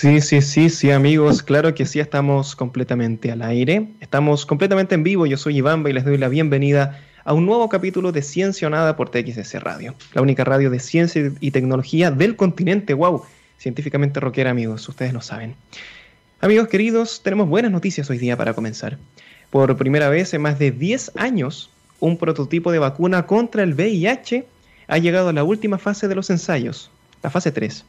Sí, sí, sí, sí, amigos. Claro que sí, estamos completamente al aire. Estamos completamente en vivo. Yo soy Iván y les doy la bienvenida a un nuevo capítulo de Ciencia por TXS Radio, la única radio de ciencia y tecnología del continente. ¡Wow! Científicamente rockera, amigos. Ustedes lo saben. Amigos queridos, tenemos buenas noticias hoy día para comenzar. Por primera vez en más de 10 años, un prototipo de vacuna contra el VIH ha llegado a la última fase de los ensayos, la fase 3.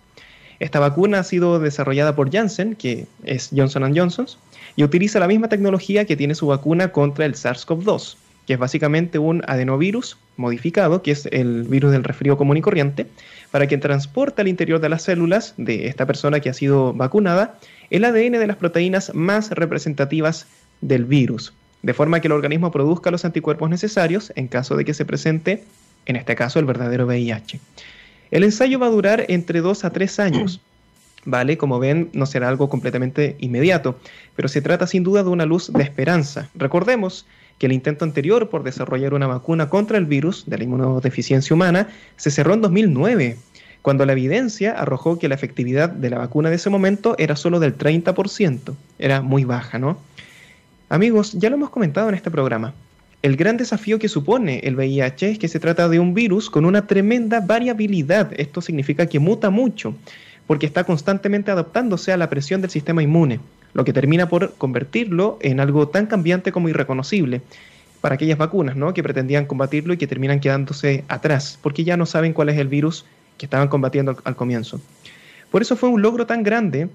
Esta vacuna ha sido desarrollada por Janssen, que es Johnson Johnson, y utiliza la misma tecnología que tiene su vacuna contra el SARS-CoV-2, que es básicamente un adenovirus modificado, que es el virus del resfrío común y corriente, para que transporte al interior de las células de esta persona que ha sido vacunada el ADN de las proteínas más representativas del virus, de forma que el organismo produzca los anticuerpos necesarios en caso de que se presente, en este caso, el verdadero VIH. El ensayo va a durar entre dos a tres años. ¿Vale? Como ven, no será algo completamente inmediato, pero se trata sin duda de una luz de esperanza. Recordemos que el intento anterior por desarrollar una vacuna contra el virus de la inmunodeficiencia humana se cerró en 2009, cuando la evidencia arrojó que la efectividad de la vacuna de ese momento era solo del 30%, era muy baja, ¿no? Amigos, ya lo hemos comentado en este programa. El gran desafío que supone el VIH es que se trata de un virus con una tremenda variabilidad. Esto significa que muta mucho, porque está constantemente adaptándose a la presión del sistema inmune, lo que termina por convertirlo en algo tan cambiante como irreconocible para aquellas vacunas ¿no? que pretendían combatirlo y que terminan quedándose atrás, porque ya no saben cuál es el virus que estaban combatiendo al, comienzo. Por eso fue un logro tan grande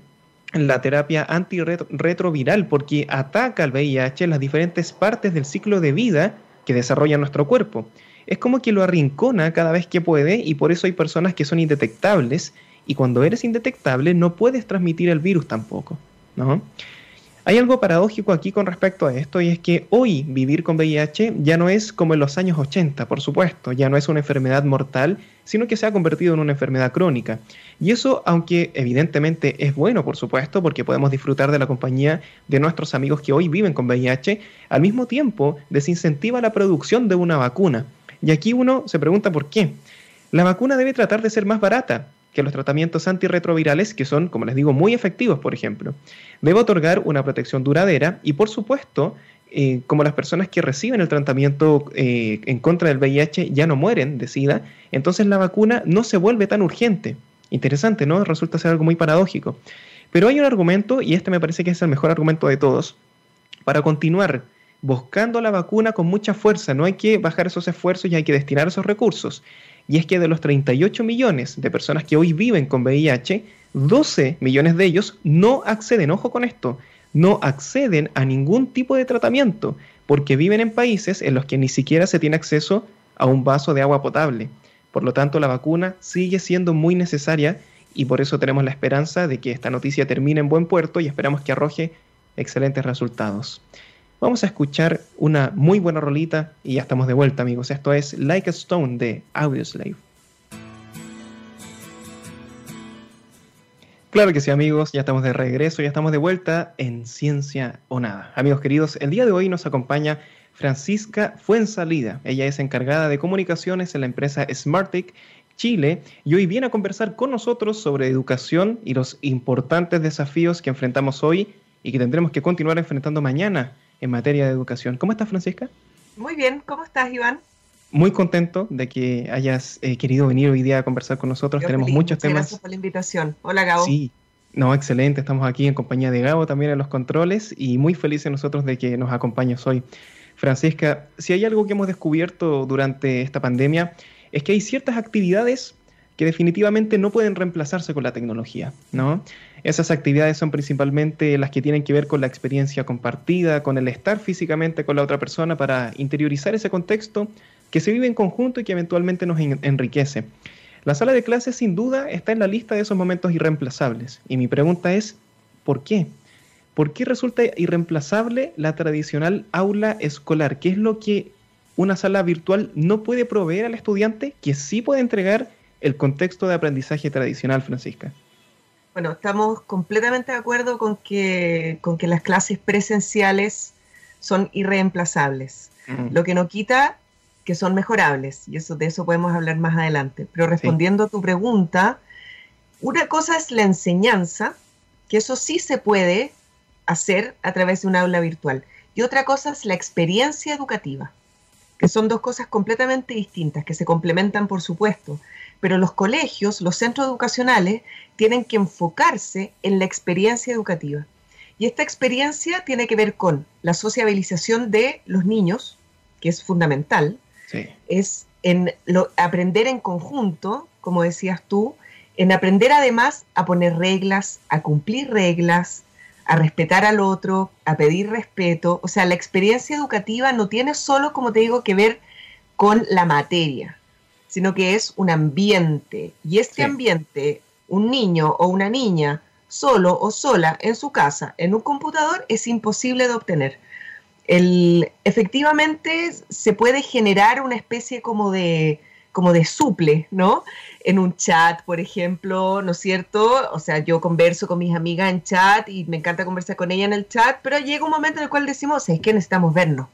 la terapia antirretroviral porque ataca al VIH en las diferentes partes del ciclo de vida que desarrolla nuestro cuerpo. Es como que lo arrincona cada vez que puede y por eso hay personas que son indetectables y cuando eres indetectable no puedes transmitir el virus tampoco, ¿no? Hay algo paradójico aquí con respecto a esto y es que hoy vivir con VIH ya no es como en los años 80, por supuesto, ya no es una enfermedad mortal, sino que se ha convertido en una enfermedad crónica. Y eso, aunque evidentemente es bueno, por supuesto, porque podemos disfrutar de la compañía de nuestros amigos que hoy viven con VIH, al mismo tiempo desincentiva la producción de una vacuna. Y aquí uno se pregunta por qué. La vacuna debe tratar de ser más barata, que los tratamientos antirretrovirales, que son, como les digo, muy efectivos, por ejemplo. Debe otorgar una protección duradera y, por supuesto, eh, como las personas que reciben el tratamiento eh, en contra del VIH ya no mueren de SIDA, entonces la vacuna no se vuelve tan urgente. Interesante, ¿no? Resulta ser algo muy paradójico. Pero hay un argumento, y este me parece que es el mejor argumento de todos, para continuar buscando la vacuna con mucha fuerza. No hay que bajar esos esfuerzos y hay que destinar esos recursos y es que de los 38 millones de personas que hoy viven con VIH, 12 millones de ellos no acceden, ojo con esto, no acceden a ningún tipo de tratamiento porque viven en países en los que ni siquiera se tiene acceso a un vaso de agua potable. Por lo tanto, la vacuna sigue siendo muy necesaria y por eso tenemos la esperanza de que esta noticia termine en buen puerto y esperamos que arroje excelentes resultados. Vamos a escuchar una muy buena rolita y ya estamos de vuelta, amigos. Esto es Like a Stone de Audioslave. Claro que sí, amigos, ya estamos de regreso, ya estamos de vuelta en Ciencia o Nada. Amigos queridos, el día de hoy nos acompaña Francisca Fuensalida. Ella es encargada de comunicaciones en la empresa Smartic Chile y hoy viene a conversar con nosotros sobre educación y los importantes desafíos que enfrentamos hoy y que tendremos que continuar enfrentando mañana en materia de educación. ¿Cómo estás, Francisca? Muy bien, ¿cómo estás, Iván? Muy contento de que hayas eh, querido venir hoy día a conversar con nosotros. Tenemos muchos temas. Gracias por la invitación. Hola, Gabo. Sí, no, excelente. Estamos aquí en compañía de Gabo también en los controles y muy felices nosotros de que nos acompañes hoy. Francisca, si hay algo que hemos descubierto durante esta pandemia es que hay ciertas actividades que definitivamente no pueden reemplazarse con la tecnología, ¿no? Esas actividades son principalmente las que tienen que ver con la experiencia compartida, con el estar físicamente con la otra persona para interiorizar ese contexto que se vive en conjunto y que eventualmente nos enriquece. La sala de clases sin duda está en la lista de esos momentos irreemplazables. Y mi pregunta es, ¿por qué? ¿Por qué resulta irreemplazable la tradicional aula escolar? ¿Qué es lo que una sala virtual no puede proveer al estudiante que sí puede entregar el contexto de aprendizaje tradicional, Francisca? Bueno, estamos completamente de acuerdo con que, con que las clases presenciales son irreemplazables. Mm. Lo que no quita que son mejorables, y eso, de eso podemos hablar más adelante. Pero respondiendo a tu pregunta, una cosa es la enseñanza que eso sí se puede hacer a través de un aula virtual. Y otra cosa es la experiencia educativa, que son dos cosas completamente distintas, que se complementan por supuesto, pero los colegios, los centros educacionales, tienen que enfocarse en la experiencia educativa. Y esta experiencia tiene que ver con la sociabilización de los niños, que es fundamental, es en aprender en conjunto, como decías tú, en aprender además a poner reglas, a cumplir reglas, a respetar al otro, a pedir respeto. O sea, la experiencia educativa no tiene solo, como te digo, que ver con la materia, sino que es un ambiente. Y este ambiente, un niño o una niña solo o sola en su casa, en un computador, es imposible de obtener. El, efectivamente se puede generar una especie como de, como de suple, ¿no? En un chat, por ejemplo, ¿no es cierto? O sea, yo converso con mis amigas en chat y me encanta conversar con ella en el chat, pero llega un momento en el cual decimos, es que necesitamos vernos,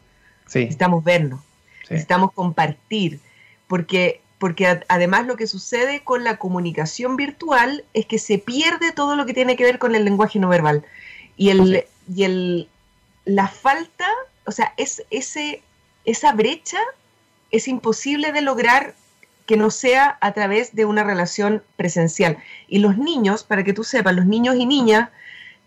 sí. necesitamos vernos, necesitamos compartir, porque porque además lo que sucede con la comunicación virtual es que se pierde todo lo que tiene que ver con el lenguaje no verbal. Y, el, y el, la falta, o sea, es, ese, esa brecha es imposible de lograr que no sea a través de una relación presencial. Y los niños, para que tú sepas, los niños y niñas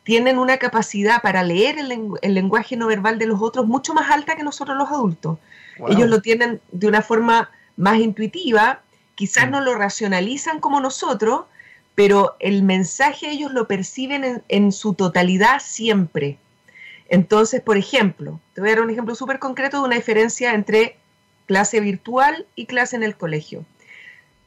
tienen una capacidad para leer el, lenguaje no verbal de los otros mucho más alta que nosotros los adultos. Ellos lo tienen de una forma más intuitiva, quizás no lo racionalizan como nosotros, pero el mensaje ellos lo perciben en, su totalidad siempre. Entonces, por ejemplo, te voy a dar un ejemplo súper concreto de una diferencia entre clase virtual y clase en el colegio.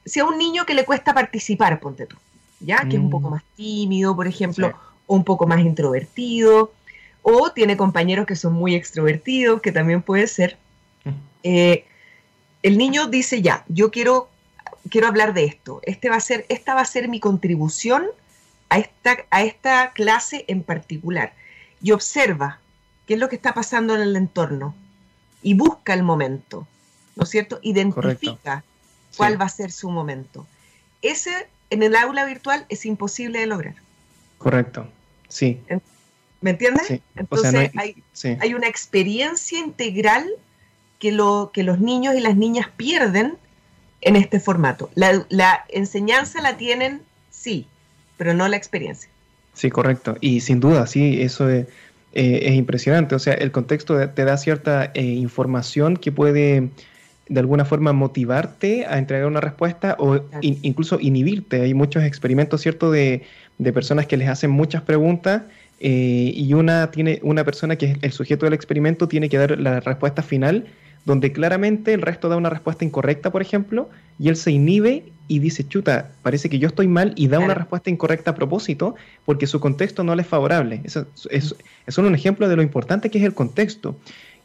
Si a un niño que le cuesta participar, ponte tú, ¿ya? Que es un poco mm. más tímido, por ejemplo, o un poco más introvertido, o tiene compañeros que son muy extrovertidos, que también puede ser. Mm. Eh, el niño dice ya, yo quiero, quiero hablar de esto. Este va a ser, esta va a ser mi contribución a esta, a esta clase en particular. Y observa qué es lo que está pasando en el entorno y busca el momento, ¿no es cierto? Identifica cuál va a ser su momento. Ese en el aula virtual es imposible de lograr. Correcto, sí. ¿Me entiendes? Entonces hay, hay, una experiencia integral que, lo, que los niños y las niñas pierden en este formato. La, enseñanza la tienen, sí, pero no la experiencia. Sí, correcto. Y sin duda, sí, eso es, eh, impresionante. O sea, el contexto te da cierta eh, información que puede de alguna forma motivarte a entregar una respuesta o incluso inhibirte. Hay muchos experimentos, ¿cierto?, de, de personas que les hacen muchas preguntas eh, y una, tiene, una persona que es el sujeto del experimento tiene que dar la respuesta final donde claramente el resto da una respuesta incorrecta, por ejemplo, y él se inhibe y dice, chuta, parece que yo estoy mal y da una respuesta incorrecta a propósito porque su contexto no le es favorable. Eso es, un ejemplo de lo importante que es el contexto.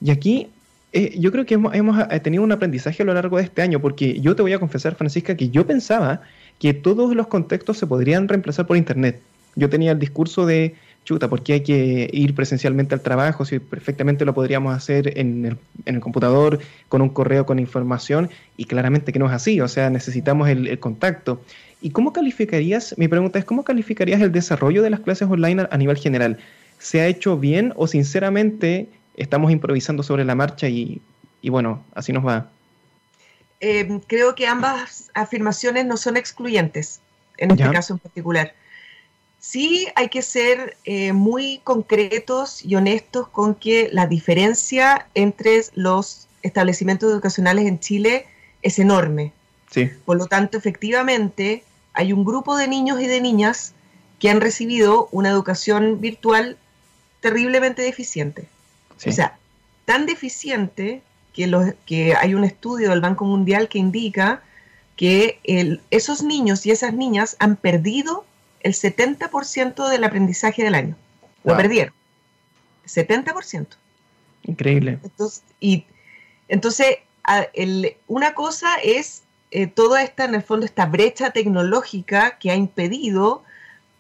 Y aquí eh, yo creo que hemos, hemos, eh, tenido un aprendizaje a lo largo de este año, porque yo te voy a confesar, Francisca, que yo pensaba que todos los contextos se podrían reemplazar por Internet. Yo tenía el discurso de chuta, ¿por qué hay que ir presencialmente al trabajo si perfectamente lo podríamos hacer en el, computador con un correo con información? Y claramente que no es así, o sea, necesitamos el, contacto. ¿Y cómo calificarías, mi pregunta es, ¿cómo calificarías el desarrollo de las clases online a, nivel general? ¿Se ha hecho bien o sinceramente estamos improvisando sobre la marcha y, bueno, así nos va? Eh, creo que ambas afirmaciones no son excluyentes, en este caso en particular. Sí hay que ser eh, muy concretos y honestos con que la diferencia entre los establecimientos educacionales en Chile es enorme. Sí. Por lo tanto, efectivamente, hay un grupo de niños y de niñas que han recibido una educación virtual terriblemente deficiente. O sea, tan deficiente que, los, que hay un estudio del Banco Mundial que indica que esos niños y esas niñas han perdido el 70% del aprendizaje del año. Lo perdieron. 70%. Increíble. Entonces, y, entonces una cosa es eh, toda esta, en el fondo, esta brecha tecnológica que ha impedido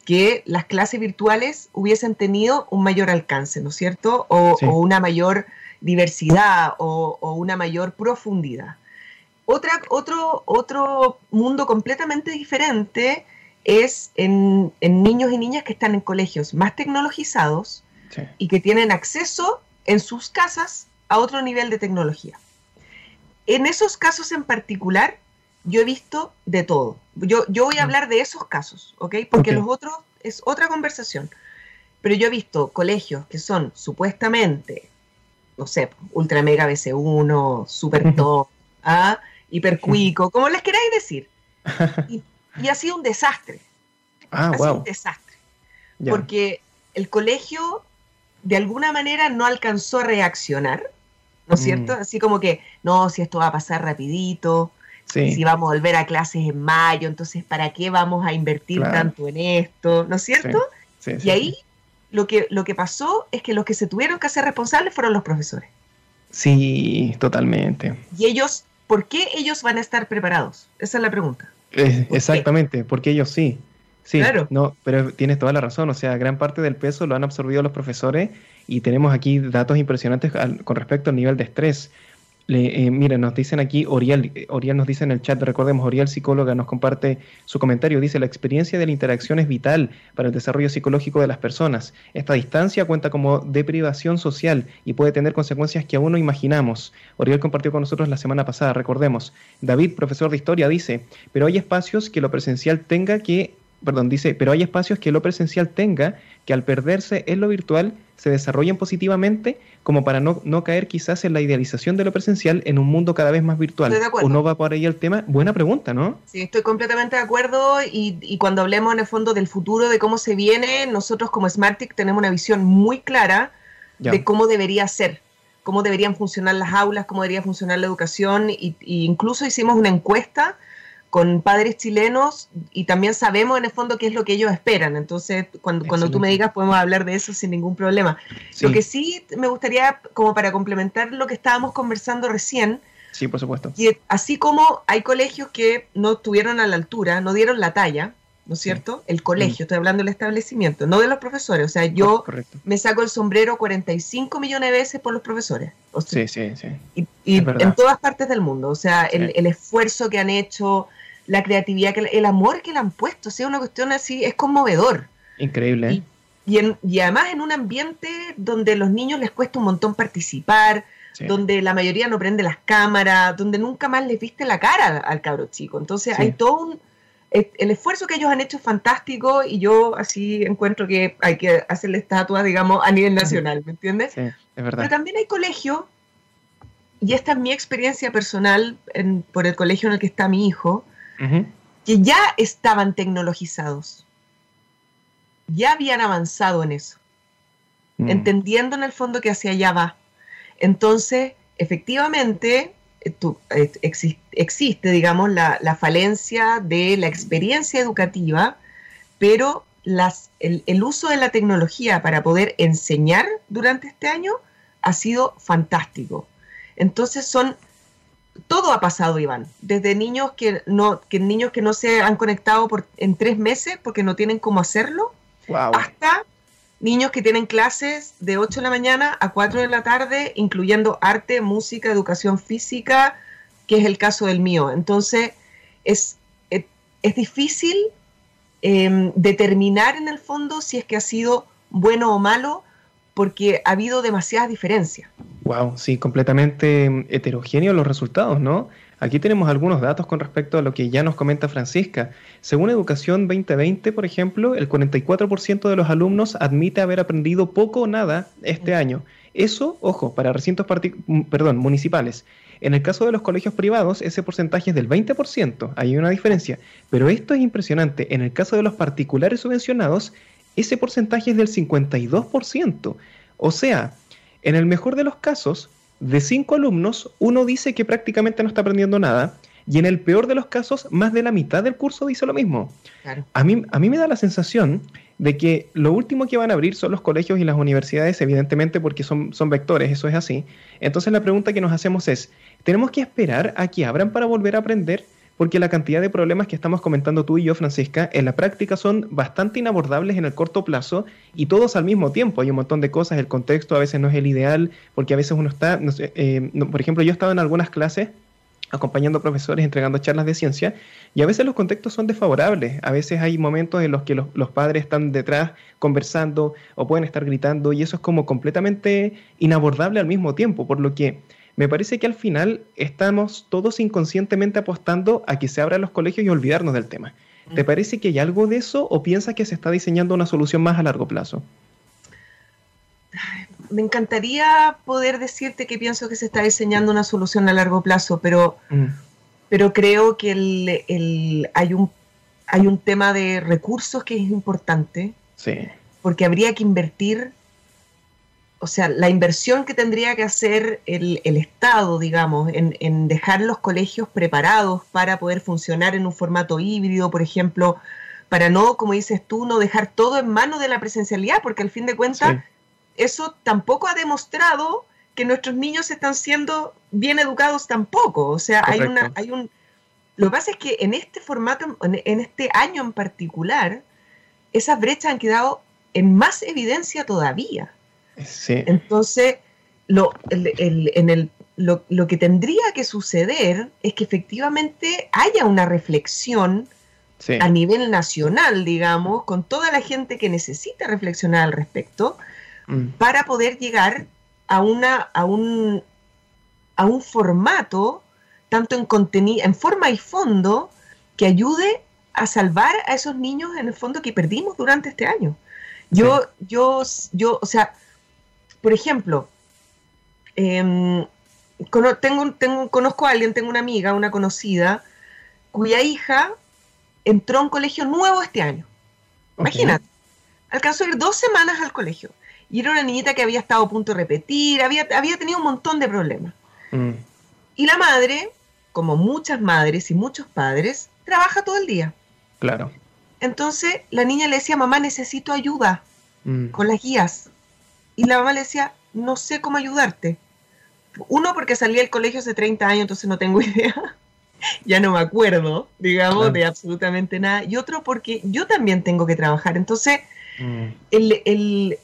que las clases virtuales hubiesen tenido un mayor alcance, ¿no es cierto? O, una mayor diversidad o, o, una mayor profundidad. Otra, otro, otro mundo completamente diferente es en, niños y niñas que están en colegios más tecnologizados y que tienen acceso en sus casas a otro nivel de tecnología. En esos casos en particular, yo he visto de todo. Yo, yo voy a mm. hablar de esos casos, ¿ok? Porque los otros es otra conversación. Pero yo he visto colegios que son supuestamente, no sé, Ultra Mega BC1, Super Top, ¿ah? Hipercuico, como les queráis decir. Y, ha sido un desastre. Ah, ha sido un desastre. Porque el colegio, de alguna manera, no alcanzó a reaccionar, ¿no es mm. cierto? Así como que, no, si esto va a pasar rapidito, si vamos a volver a clases en mayo, entonces ¿para qué vamos a invertir tanto en esto? ¿No es cierto? y ahí lo que, lo que pasó es que los que se tuvieron que hacer responsables fueron los profesores. Sí, totalmente. Y ellos, ¿por qué ellos van a estar preparados? Esa es la pregunta. Exactamente, porque ellos sí. Sí, claro. no, pero tienes toda la razón, o sea, gran parte del peso lo han absorbido los profesores y tenemos aquí datos impresionantes con respecto al nivel de estrés. Le, eh, mira, nos dicen aquí, Oriel, eh, Oriel nos dice en el chat, recordemos, Oriel, psicóloga, nos comparte su comentario. Dice, la experiencia de la interacción es vital para el desarrollo psicológico de las personas. Esta distancia cuenta como deprivación social y puede tener consecuencias que aún no imaginamos. Oriel compartió con nosotros la semana pasada, recordemos. David, profesor de historia, dice, pero hay espacios que lo presencial tenga que perdón, dice, pero hay espacios que lo presencial tenga que al perderse en lo virtual se desarrollen positivamente como para no, no caer quizás en la idealización de lo presencial en un mundo cada vez más virtual. ¿O no va por ahí el tema? Buena pregunta, ¿no? Sí, estoy completamente de acuerdo y, y cuando hablemos en el fondo del futuro, de cómo se viene, nosotros como Smartic tenemos una visión muy clara de cómo debería ser cómo deberían funcionar las aulas, cómo debería funcionar la educación, y incluso hicimos una encuesta con padres chilenos y también sabemos en el fondo qué es lo que ellos esperan. Entonces, cuando, cuando tú me digas, podemos hablar de eso sin ningún problema. Lo que sí me gustaría, como para complementar lo que estábamos conversando recién, Sí, por supuesto. Y así como hay colegios que no estuvieron a la altura, no dieron la talla, ¿no es cierto? El colegio, estoy hablando del establecimiento, no de los profesores. O sea, yo me saco el sombrero 45 millones de veces por los profesores. sí, sí, sí. Y, en todas partes del mundo. O sea, el, el, esfuerzo que han hecho, la creatividad, que el amor que le han puesto, o sea, una cuestión así, es conmovedor. Increíble. Y, y, además en un ambiente donde los niños les cuesta un montón participar, donde la mayoría no prende las cámaras, donde nunca más les viste la cara al cabro chico. Entonces hay todo un... El esfuerzo que ellos han hecho es fantástico y yo así encuentro que hay que hacerle estatua, digamos, a nivel nacional, ¿me entiendes? Sí, es verdad. Pero también hay colegios, y esta es mi experiencia personal por el colegio en el que está mi hijo, que ya estaban tecnologizados, ya habían avanzado en eso, mm. entendiendo en el fondo que hacia allá va. Entonces, efectivamente, eh, eh, existe, digamos, la, falencia de la experiencia educativa, pero las, el, el, uso de la tecnología para poder enseñar durante este año ha sido fantástico. Entonces son todo ha pasado, Iván. Desde niños que no, que niños que no se han conectado por, en tres meses porque no tienen cómo hacerlo, hasta niños que tienen clases de 8 de la mañana a 4 de la tarde, incluyendo arte, música, educación física, que es el caso del mío. Entonces, es, es, difícil em, determinar en el fondo si es que ha sido bueno o malo, porque ha habido demasiadas diferencias. Wow, sí, completamente heterogéneos los resultados, ¿no? Aquí tenemos algunos datos con respecto a lo que ya nos comenta Francisca. Según Educación 2020, por ejemplo, el 44% de los alumnos admite haber aprendido poco o nada este año. Eso, ojo, para recintos perdón, municipales. En el caso de los colegios privados, ese porcentaje es del 20%, hay una diferencia. Pero esto es impresionante. En el caso de los particulares subvencionados, ese porcentaje es del 52%. O sea, en el mejor de los casos, de cinco alumnos, uno dice que prácticamente no está aprendiendo nada, y en el peor de los casos, más de la mitad del curso dice lo mismo. A, mí, a mí me da la sensación de que lo último que van a abrir son los colegios y las universidades, evidentemente porque son, son vectores, eso es así. Entonces la pregunta que nos hacemos es, ¿tenemos que esperar a que abran para volver a aprender? Porque la cantidad de problemas que estamos comentando tú y yo, Francisca, en la práctica son bastante inabordables en el corto plazo y todos al mismo tiempo. Hay un montón de cosas, el contexto a veces no es el ideal, porque a veces uno está, eh, por ejemplo, yo he estado en algunas clases acompañando profesores, entregando charlas de ciencia, y a veces los contextos son desfavorables, a veces hay momentos en los que los, los, padres están detrás conversando o pueden estar gritando, y eso es como completamente inabordable al mismo tiempo, por lo que me parece que al final estamos todos inconscientemente apostando a que se abran los colegios y olvidarnos del tema. ¿Te mm. parece que hay algo de eso o piensas que se está diseñando una solución más a largo plazo? me encantaría poder decirte que pienso que se está diseñando una solución a largo plazo, pero, mm. pero creo que el, hay, un, hay un tema de recursos que es importante. Sí. Porque habría que invertir, o sea, la inversión que tendría que hacer el, Estado, digamos, en, en, dejar los colegios preparados para poder funcionar en un formato híbrido, por ejemplo, para no, como dices tú, no dejar todo en manos de la presencialidad, porque al fin de cuentas eso tampoco ha demostrado que nuestros niños están siendo bien educados tampoco. O sea, hay una, hay un. Lo que pasa es que en este formato, en, este año en particular, esas brechas han quedado en más evidencia todavía. Sí. Entonces, lo, en el, lo, lo, que tendría que suceder es que efectivamente haya una reflexión a nivel nacional, digamos, con toda la gente que necesita reflexionar al respecto, Mm. para poder llegar a, una, a, un, a un formato, tanto en contenido, en forma y fondo, que ayude a salvar a esos niños en el fondo que perdimos durante este año. Yo, yo, yo, o sea, por ejemplo, em, tengo, tengo, conozco a alguien, tengo una amiga, una conocida, cuya hija entró a un colegio nuevo este año. Imagínate, alcanzó a ir dos semanas al colegio. Y era una niñita que había estado a punto de repetir, había, había tenido un montón de problemas. Mm. Y la madre, como muchas madres y muchos padres, trabaja todo el día. Claro. Entonces la niña le decía, mamá, necesito ayuda mm. con las guías. Y la mamá le decía, no sé cómo ayudarte. Uno, porque salí del colegio hace 30 años, entonces no tengo idea. ya no me acuerdo, digamos, de absolutamente nada. Y otro, porque yo también tengo que trabajar. Entonces, mm. el,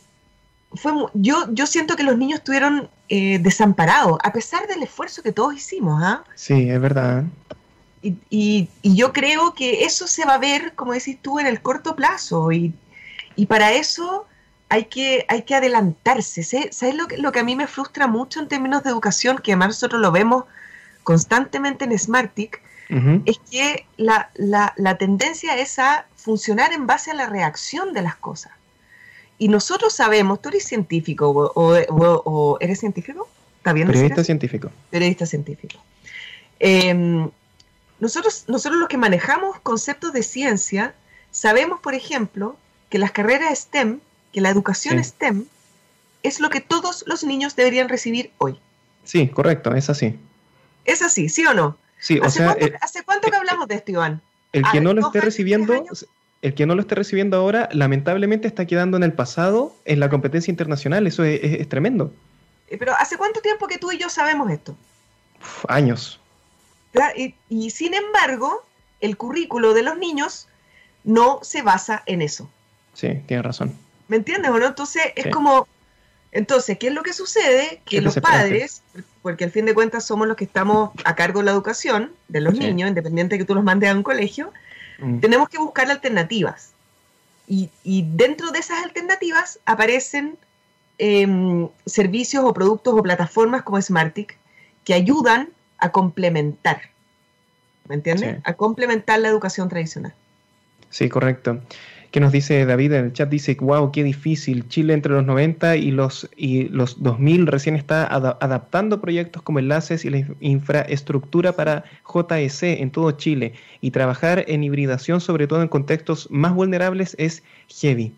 fue, yo, yo siento que los niños estuvieron eh, desamparados, a pesar del esfuerzo que todos hicimos. ¿ah? Sí, es verdad. Y, y, yo creo que eso se va a ver, como decís tú, en el corto plazo. Y, y para eso hay que, hay que adelantarse. ¿Sabes lo que, lo que a mí me frustra mucho en términos de educación, que además nosotros lo vemos constantemente en Smartic? Es que la, la, la tendencia es a funcionar en base a la reacción de las cosas. Y nosotros sabemos, tú eres científico o, eres científico, ¿está bien? Periodista científico. Periodista científico. Em, nosotros, nosotros los que manejamos conceptos de ciencia, sabemos, por ejemplo, que las carreras STEM, que la educación STEM, es lo que todos los niños deberían recibir hoy. Sí, correcto, es así. Es así, ¿sí o no? Sí, ¿Hace, o sea, cuánto, ¿hace cuánto que hablamos de esto, Iván? El que no lo esté recibiendo, el que no lo esté recibiendo ahora, lamentablemente está quedando en el pasado en la competencia internacional. Eso es, tremendo. Eh, pero ¿hace cuánto tiempo que tú y yo sabemos esto? años. Y, sin embargo, el currículo de los niños no se basa en eso. Sí, tienes razón. ¿Me entiendes o no? Entonces es como, entonces, ¿qué es lo que sucede? Que los padres, porque al fin de cuentas somos los que estamos a cargo de la educación de los niños, independiente de que tú los mandes a un colegio, Mm. Tenemos que buscar alternativas. Y, dentro de esas alternativas aparecen em, servicios o productos o plataformas como Smartic que ayudan a complementar. ¿Me entiendes? A complementar la educación tradicional. Sí, correcto que nos dice David en el chat, dice, wow, qué difícil, Chile entre los 90 y los, y los 2000 recién está adaptando proyectos como enlaces y la infraestructura para JEC en todo Chile y trabajar en hibridación, sobre todo en contextos más vulnerables, es heavy.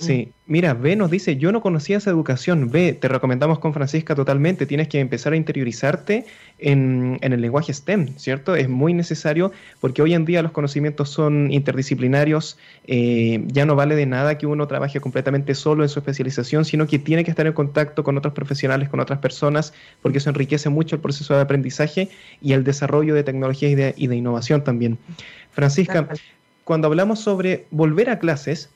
Sí, mira, B nos dice, yo no conocía esa educación, B, te recomendamos con Francisca totalmente, tienes que empezar a interiorizarte en, el lenguaje STEM, ¿cierto? Es muy necesario porque hoy en día los conocimientos son interdisciplinarios, eh, ya no vale de nada que uno trabaje completamente solo en su especialización, sino que tiene que estar en contacto con otros profesionales, con otras personas, porque eso enriquece mucho el proceso de aprendizaje y el desarrollo de tecnologías y de, y de innovación también. Francisca, cuando hablamos sobre volver a clases,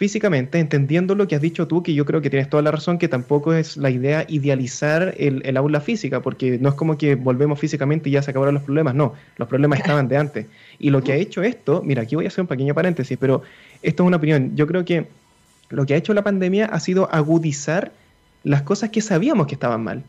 físicamente, entendiendo lo que has dicho tú, que yo creo que tienes toda la razón, que tampoco es la idea idealizar el, aula física, porque no es como que volvemos físicamente y ya se acabaron los problemas, no, los problemas estaban de antes. Y lo que ha hecho esto, mira, aquí voy a hacer un pequeño paréntesis, pero esto es una opinión, yo creo que lo que ha hecho la pandemia ha sido agudizar las cosas que sabíamos que estaban mal.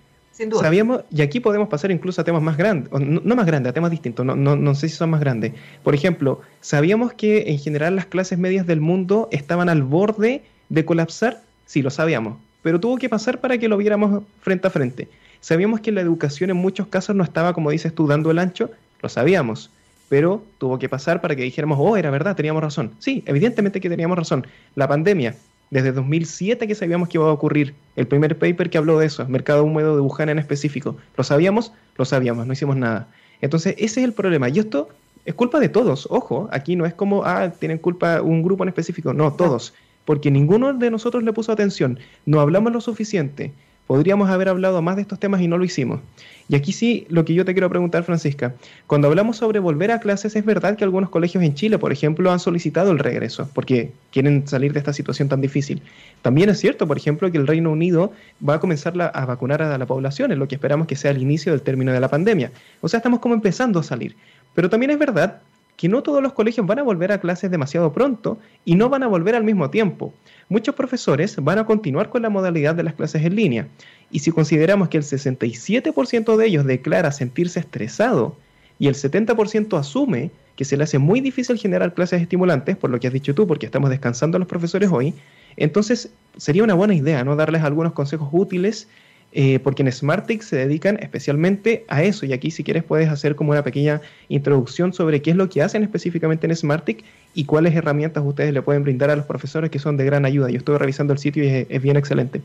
Sabíamos, y aquí podemos pasar incluso a temas más grandes, no, más grandes, a temas distintos, no, no, no sé si son más grandes. Por ejemplo, sabíamos que en general las clases medias del mundo estaban al borde de colapsar, sí, lo sabíamos, pero tuvo que pasar para que lo viéramos frente a frente. Sabíamos que la educación en muchos casos no estaba, como dices tú, dando el ancho, lo sabíamos, pero tuvo que pasar para que dijéramos, oh, era verdad, teníamos razón. Sí, evidentemente que teníamos razón. La pandemia, desde 2007 que sabíamos que iba a ocurrir. El primer paper que habló de eso, mercado húmedo de Wuhan en específico. ¿Lo sabíamos? Lo sabíamos, no hicimos nada. Entonces, ese es el problema. Y esto es culpa de todos. Ojo, aquí no es como, ah, tienen culpa un grupo en específico. No, todos. Porque ninguno de nosotros le puso atención. No hablamos lo suficiente. Podríamos haber hablado más de estos temas y no lo hicimos. Y aquí sí, lo que yo te quiero preguntar, Francisca, cuando hablamos sobre volver a clases, es verdad que algunos colegios en Chile, por ejemplo, han solicitado el regreso porque quieren salir de esta situación tan difícil. También es cierto, por ejemplo, que el Reino Unido va a comenzar a vacunar a la población, en lo que esperamos que sea el inicio del término de la pandemia. O sea, estamos como empezando a salir. Pero también es verdad que no todos los colegios van a volver a clases demasiado pronto y no van a volver al mismo tiempo. Muchos profesores van a continuar con la modalidad de las clases en línea y si consideramos que el 67% de ellos declara sentirse estresado y el 70% asume que se le hace muy difícil generar clases estimulantes, por lo que has dicho tú, porque estamos descansando a los profesores hoy, entonces sería una buena idea no darles algunos consejos útiles eh, porque en Smartix se dedican especialmente a eso. Y aquí si quieres puedes hacer como una pequeña introducción sobre qué es lo que hacen específicamente en Smartix y cuáles herramientas ustedes le pueden brindar a los profesores que son de gran ayuda. Yo estuve revisando el sitio y es, bien excelente.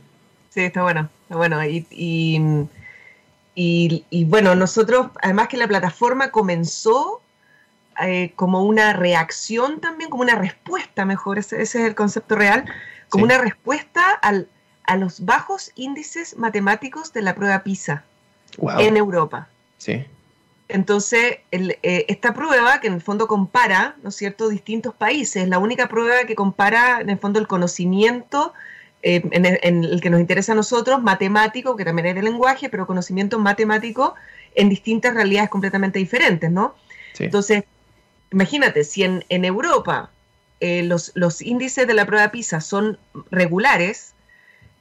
Sí, está bueno, está bueno. Y, y, bueno, nosotros, además que la plataforma comenzó eh, como una reacción también, como una respuesta, mejor, ese, es el concepto real, como una respuesta al, a los bajos índices matemáticos de la prueba PISA en Europa. Sí. Entonces, eh, esta prueba, que en el fondo compara, ¿no es cierto?, distintos países, la única prueba que compara, en el fondo, el conocimiento eh, en, el, que nos interesa a nosotros, matemático, que también es de lenguaje, pero conocimiento matemático en distintas realidades completamente diferentes, ¿no? Entonces, imagínate, si en, Europa eh, los, los índices de la prueba PISA son regulares,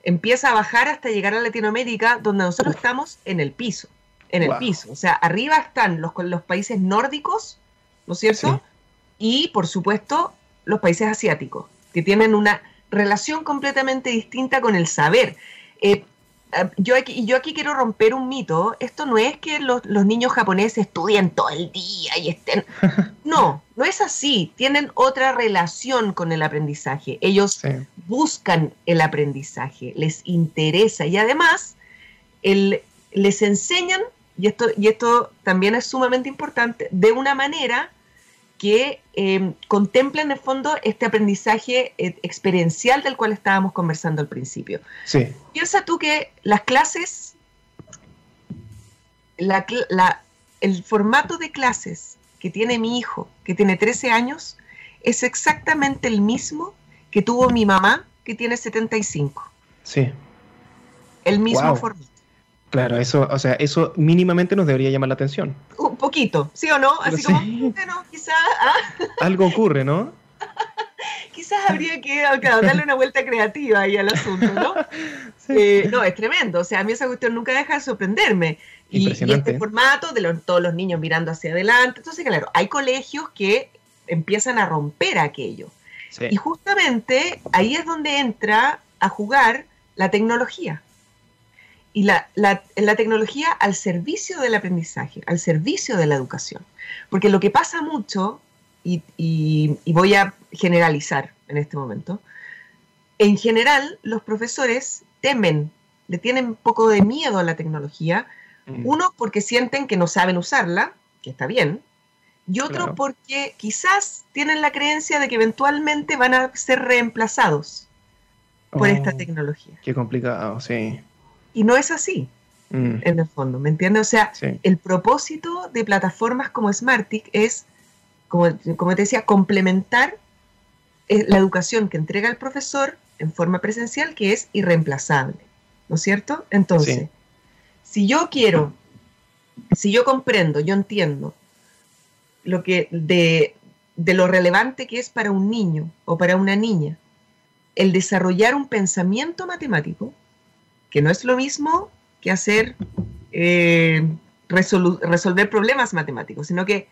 empieza a bajar hasta llegar a Latinoamérica, donde nosotros estamos en el piso, en el piso. O sea, arriba están los, los países nórdicos, ¿no es cierto? Y, por supuesto, los países asiáticos, que tienen una relación completamente distinta con el saber. Eh, yo aquí, yo aquí quiero romper un mito. Esto no es que los, niños japoneses estudien todo el día y estén... No, no es así. Tienen otra relación con el aprendizaje. Ellos buscan el aprendizaje, les interesa y además les enseñan, y esto, y esto también es sumamente importante, de una manera que eh, contempla en el fondo este aprendizaje eh, experiencial del cual estábamos conversando al principio. Sí. Piensa tú que las clases, el formato de clases que tiene mi hijo, que tiene 13 años, es exactamente el mismo que tuvo mi mamá, que tiene 75. Sí. El mismo formato. Claro, eso, o sea, eso mínimamente nos debería llamar la atención. Un poquito, ¿sí o no? Así como, bueno, quizás... ¿ah? Algo ocurre, ¿no? quizás habría que darle una vuelta creativa ahí al asunto, ¿no? Eh, no, es tremendo. O sea, a mí esa cuestión nunca deja de sorprenderme. Y, este formato de todos los niños mirando hacia adelante. Entonces, claro, hay colegios que empiezan a romper aquello. Y justamente ahí es donde entra a jugar la tecnología y la, la, tecnología al servicio del aprendizaje, al servicio de la educación. Porque lo que pasa mucho, y, voy a generalizar en este momento, en general los profesores temen, le tienen un poco de miedo a la tecnología, mm. uno porque sienten que no saben usarla, que está bien, y otro porque quizás tienen la creencia de que eventualmente van a ser reemplazados por esta oh, tecnología. Qué complicado, sí. Y no es así, mm. en el fondo, ¿me entiendes? O sea, el propósito de plataformas como Smartic es, como, como te decía, complementar es la educación que entrega el profesor en forma presencial que es irreemplazable, ¿no es cierto? Entonces, si yo quiero, si yo comprendo, yo entiendo lo que de, de lo relevante que es para un niño o para una niña el desarrollar un pensamiento matemático, que no es lo mismo que hacer eh, resolver problemas matemáticos, sino que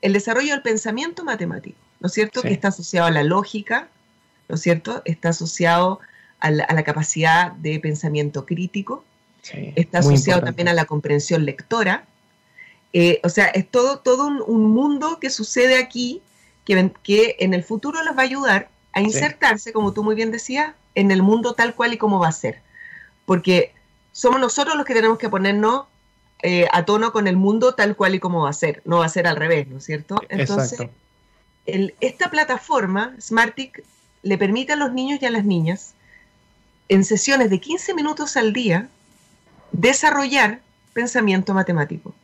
el desarrollo del pensamiento matemático, ¿no es cierto? Que está asociado a la lógica, ¿no es cierto? Está asociado a la, capacidad de pensamiento crítico, está asociado también a la comprensión lectora. Eh, o sea, es todo, todo un, mundo que sucede aquí que, que, en el futuro les va a ayudar a insertarse, como tú muy bien decías, en el mundo tal cual y como va a ser. Porque somos nosotros los que tenemos que ponernos eh, a tono con el mundo tal cual y como va a ser. No va a ser al revés, ¿no es cierto? Entonces, esta plataforma, Smartic, le permite a los niños y a las niñas, en sesiones de 15 minutos al día, desarrollar pensamiento matemático.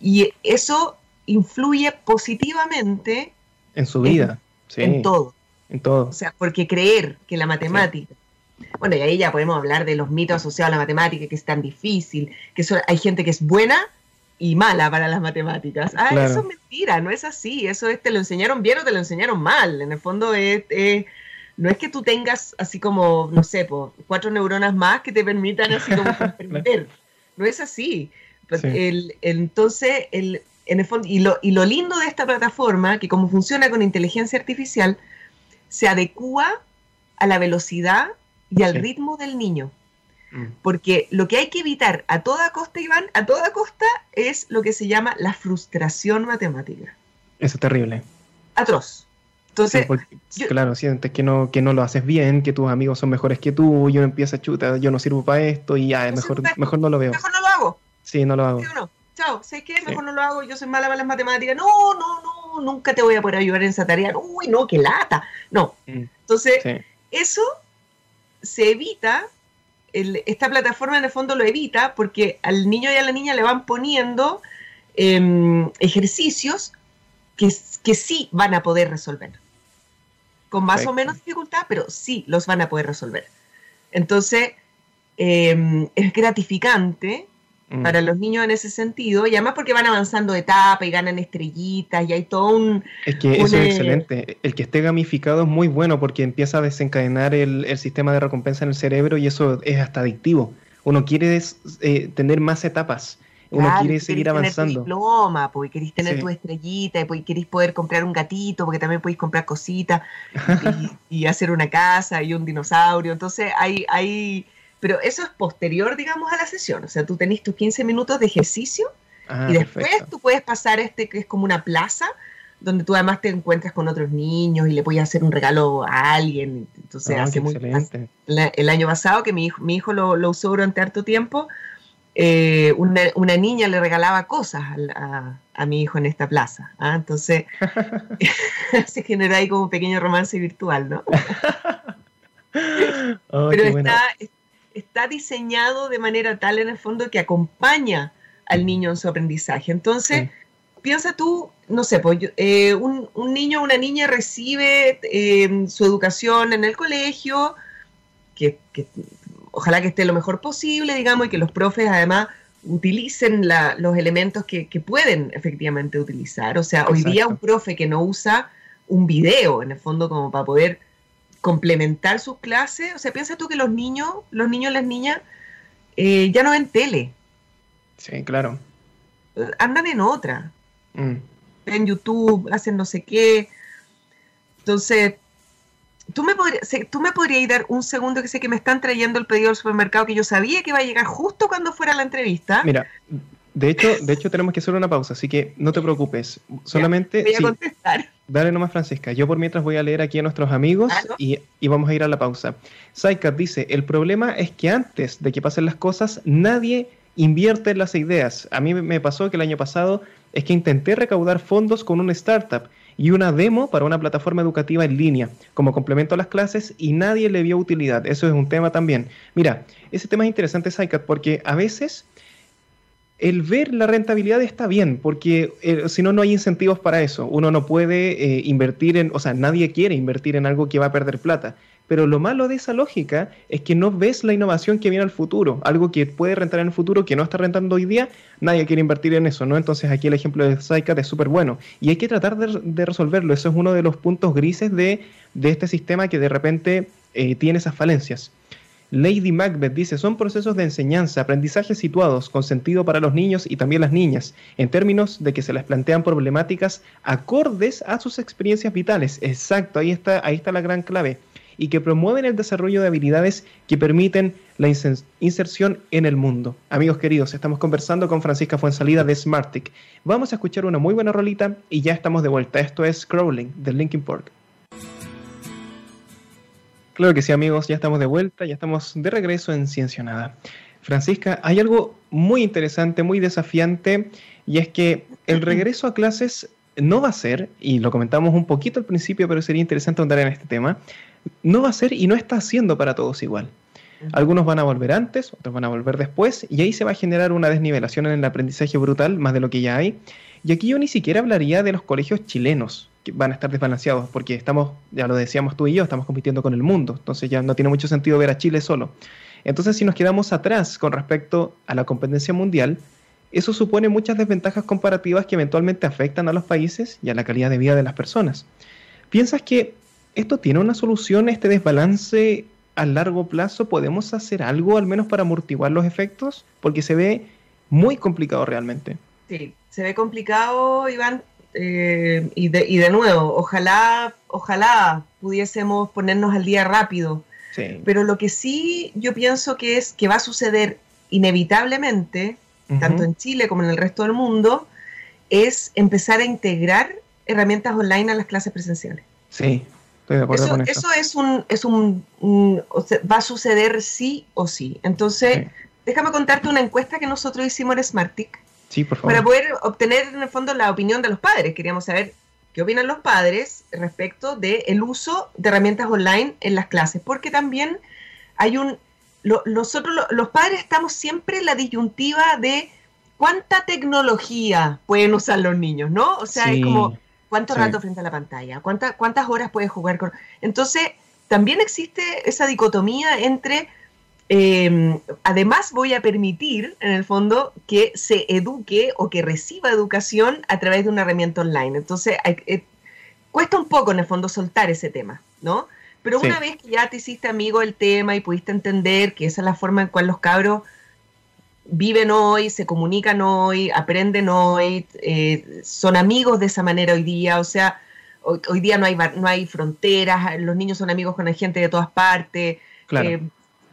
Y, eso influye positivamente en su vida, en, todo. En todo. O sea, porque creer que la matemática bueno, y ahí ya podemos hablar de los mitos asociados a la matemática, que es tan difícil, que hay gente que es buena y mala para las matemáticas. Ah, eso es mentira, no es así. Eso es, te lo enseñaron bien o te lo enseñaron mal. En el fondo es, no es que tú tengas así como, no sé, cuatro neuronas más que te permitan así como comprender. No es así. Entonces, el, en el fondo, y lo, y lo lindo de esta plataforma, que como funciona con inteligencia artificial, se adecua a la velocidad y al ritmo del niño. Mm. Porque lo que hay que evitar a toda costa, Iván, a toda costa, es lo que se llama la frustración matemática. Eso es terrible. Atroz. Entonces, claro, sientes que no, que no lo haces bien, que tus amigos son mejores que tú, yo empiezo a chuta, yo no sirvo para esto y ya, mejor, mejor no lo veo. Mejor no lo hago. Sí, no lo hago. no? Chao, ¿sabes qué? Mejor no lo hago, yo soy mala para las matemáticas. No, no, no, nunca te voy a poder ayudar en esa tarea. Uy, no, qué lata. No. Mm. Entonces, eso se evita, esta plataforma en el fondo lo evita porque al niño y a la niña le van poniendo em, ejercicios que, que, sí van a poder resolver. Con más o menos dificultad, pero sí los van a poder resolver. Entonces, em, es gratificante Mm. para los niños en ese sentido, y además porque van avanzando de etapa y ganan estrellitas y hay todo un... Es que eso es eh, excelente. El que esté gamificado es muy bueno porque empieza a desencadenar el, sistema de recompensa en el cerebro y eso es hasta adictivo. Uno quiere eh, tener más etapas. Uno quiere seguir avanzando. Tener tu diploma, porque queréis tener tu estrellita, y queréis poder comprar un gatito, porque también podéis comprar cositas y, y, hacer una casa y un dinosaurio. Entonces hay, hay pero eso es posterior, digamos, a la sesión. O sea, tú tenés tus 15 minutos de ejercicio ah, y después tú puedes pasar este que es como una plaza donde tú además te encuentras con otros niños y le puedes hacer un regalo a alguien. Entonces, ah, hace muy, el año pasado que mi hijo, mi hijo lo, usó durante harto tiempo, eh, una, niña le regalaba cosas a, mi hijo en esta plaza. ¿ah? Entonces, se genera ahí como un pequeño romance virtual, ¿no? Oh, Pero está, está diseñado de manera tal en el fondo que acompaña al niño en su aprendizaje. Entonces, piensa tú, no sé, pues, eh, un, niño o una niña recibe eh, su educación en el colegio, que, ojalá que esté lo mejor posible, digamos, y que los profes además utilicen los elementos que, pueden efectivamente utilizar. O sea, hoy día un profe que no usa un video, en el fondo, como para poder complementar sus clases. O sea, piensa tú que los niños, los niños y las niñas, eh, ya no ven tele. Sí, claro. Andan en otra. Mm. Ven YouTube, hacen no sé qué. Entonces, ¿tú me, podrías, ¿tú me podrías dar un segundo que sé que me están trayendo el pedido del supermercado que yo sabía que iba a llegar justo cuando fuera la entrevista? Mira, de hecho, de hecho tenemos que hacer una pausa, así que no te preocupes. Solamente. voy a contestar. Dale nomás, Francisca. Yo por mientras voy a leer aquí a nuestros amigos y, vamos a ir a la pausa. Saikat dice: El problema es que antes de que pasen las cosas, nadie invierte en las ideas. A mí me pasó que el año pasado es que intenté recaudar fondos con una startup y una demo para una plataforma educativa en línea como complemento a las clases y nadie le vio utilidad. Eso es un tema también. Mira, ese tema es interesante, Saikat, porque a veces el ver la rentabilidad está bien, porque eh, si no, no hay incentivos para eso. Uno no puede eh, invertir en, o sea, nadie quiere invertir en algo que va a perder plata. Pero lo malo de esa lógica es que no ves la innovación que viene al futuro, algo que puede rentar en el futuro que no está rentando hoy día, nadie quiere invertir en eso, ¿no? Entonces aquí el ejemplo de Zycat es súper bueno y hay que tratar de, resolverlo, eso es uno de los puntos grises de, este sistema que de repente eh, tiene esas falencias. Lady Macbeth dice, son procesos de enseñanza, aprendizaje situados con sentido para los niños y también las niñas, en términos de que se les plantean problemáticas acordes a sus experiencias vitales. Exacto, ahí está, ahí está la gran clave y que promueven el desarrollo de habilidades que permiten la inserción en el mundo. Amigos queridos, estamos conversando con Francisca Fuensalida de Smartic. Vamos a escuchar una muy buena rolita y ya estamos de vuelta. Esto es Crawling de Linkin Park. Claro que sí, amigos, ya estamos de vuelta, ya estamos de regreso en Ciencia Nada. Francisca, hay algo muy interesante, muy desafiante, y es que el regreso a clases no va a ser, y lo comentamos un poquito al principio, pero sería interesante andar en este tema, no va a ser y no está haciendo para todos igual. Algunos van a volver antes, otros van a volver después, y ahí se va a generar una desnivelación en el aprendizaje brutal, más de lo que ya hay. Y aquí yo ni siquiera hablaría de los colegios chilenos, van a estar desbalanceados, porque estamos, ya lo decíamos tú y yo, estamos compitiendo con el mundo, entonces ya no tiene mucho sentido ver a Chile solo. Entonces, si nos quedamos atrás con respecto a la competencia mundial, eso supone muchas desventajas comparativas que eventualmente afectan a los países y a la calidad de vida de las personas. ¿Piensas que ¿Esto tiene una solución, este desbalance a largo plazo? ¿Podemos hacer algo al menos para amortiguar los efectos? Porque se ve muy complicado realmente. Sí, se ve complicado, Iván, eh, y, de, y, de, nuevo, ojalá, ojalá pudiésemos ponernos al día rápido. Sí. Pero lo que sí yo pienso que es que va a suceder inevitablemente, tanto en Chile como en el resto del mundo, es empezar a integrar herramientas online a las clases presenciales. Sí, eso, es un, es un, va a suceder sí o sí. Entonces, déjame contarte una encuesta que nosotros hicimos en Smartic. Sí, por favor. Para poder obtener en el fondo la opinión de los padres. Queríamos saber qué opinan los padres respecto del uso de herramientas online en las clases. Porque también hay un... nosotros los padres estamos siempre en la disyuntiva de cuánta tecnología pueden usar los niños, ¿no? O sea, es como ¿Cuánto rato frente a la pantalla? ¿Cuántas horas puedes jugar con...? Entonces, también existe esa dicotomía entre... Em, además, voy a permitir, en el fondo, que se eduque o que reciba educación a través de una herramienta online. Entonces, eh, cuesta un poco, en el fondo, soltar ese tema, ¿no? Pero una vez que ya te hiciste amigo del tema y pudiste entender que esa es la forma en cual los cabros viven hoy, se comunican hoy, aprenden hoy, eh, son amigos de esa manera hoy día, o sea, hoy, día no hay, no hay fronteras, los niños son amigos con la gente de todas partes. Eh,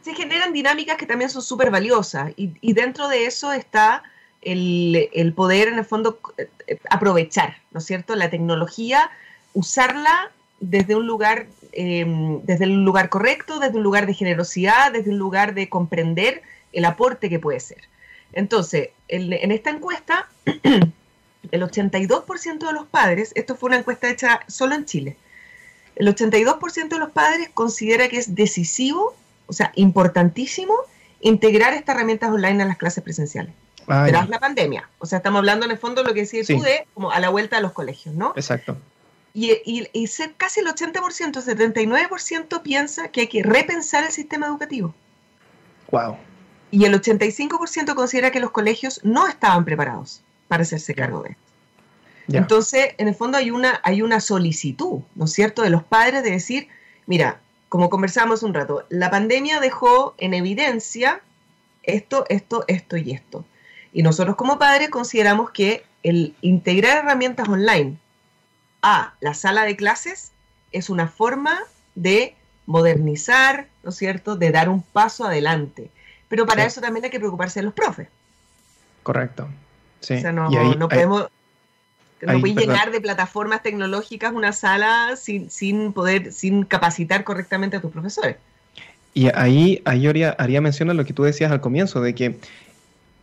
se generan dinámicas que también son súper valiosas y, dentro de eso está el, poder, en el fondo, aprovechar, ¿no es cierto?, la tecnología, usarla desde un lugar, desde el lugar correcto, desde un lugar de generosidad, desde un lugar de comprender el aporte que puede ser. Entonces, en, esta encuesta, el 82% de los padres, esto fue una encuesta hecha solo en Chile, el 82% de los padres considera que es decisivo, o sea, importantísimo, integrar estas herramientas online a las clases presenciales. Ah, tras la pandemia. O sea, estamos hablando en el fondo de lo que decís tú de como a la vuelta de los colegios, ¿no? Exacto. Y, y, y casi el 80%, 79% piensa que hay que repensar el sistema educativo. Wow y el 85% considera que los colegios no estaban preparados para hacerse cargo de esto. Entonces, en el fondo hay una, hay una solicitud, ¿no es cierto?, de los padres de decir, mira, como conversamos un rato, la pandemia dejó en evidencia esto, esto, esto y esto. Y nosotros como padres consideramos que el integrar herramientas online a la sala de clases es una forma de modernizar, ¿no es cierto?, de dar un paso adelante. Pero para eso también hay que preocuparse de los profes. Correcto. Sí. O sea, no, podemos... no llenar de plataformas tecnológicas una sala sin, sin poder, sin capacitar correctamente a tus profesores. Y ahí, ahí haría, haría mención a lo que tú decías al comienzo, de que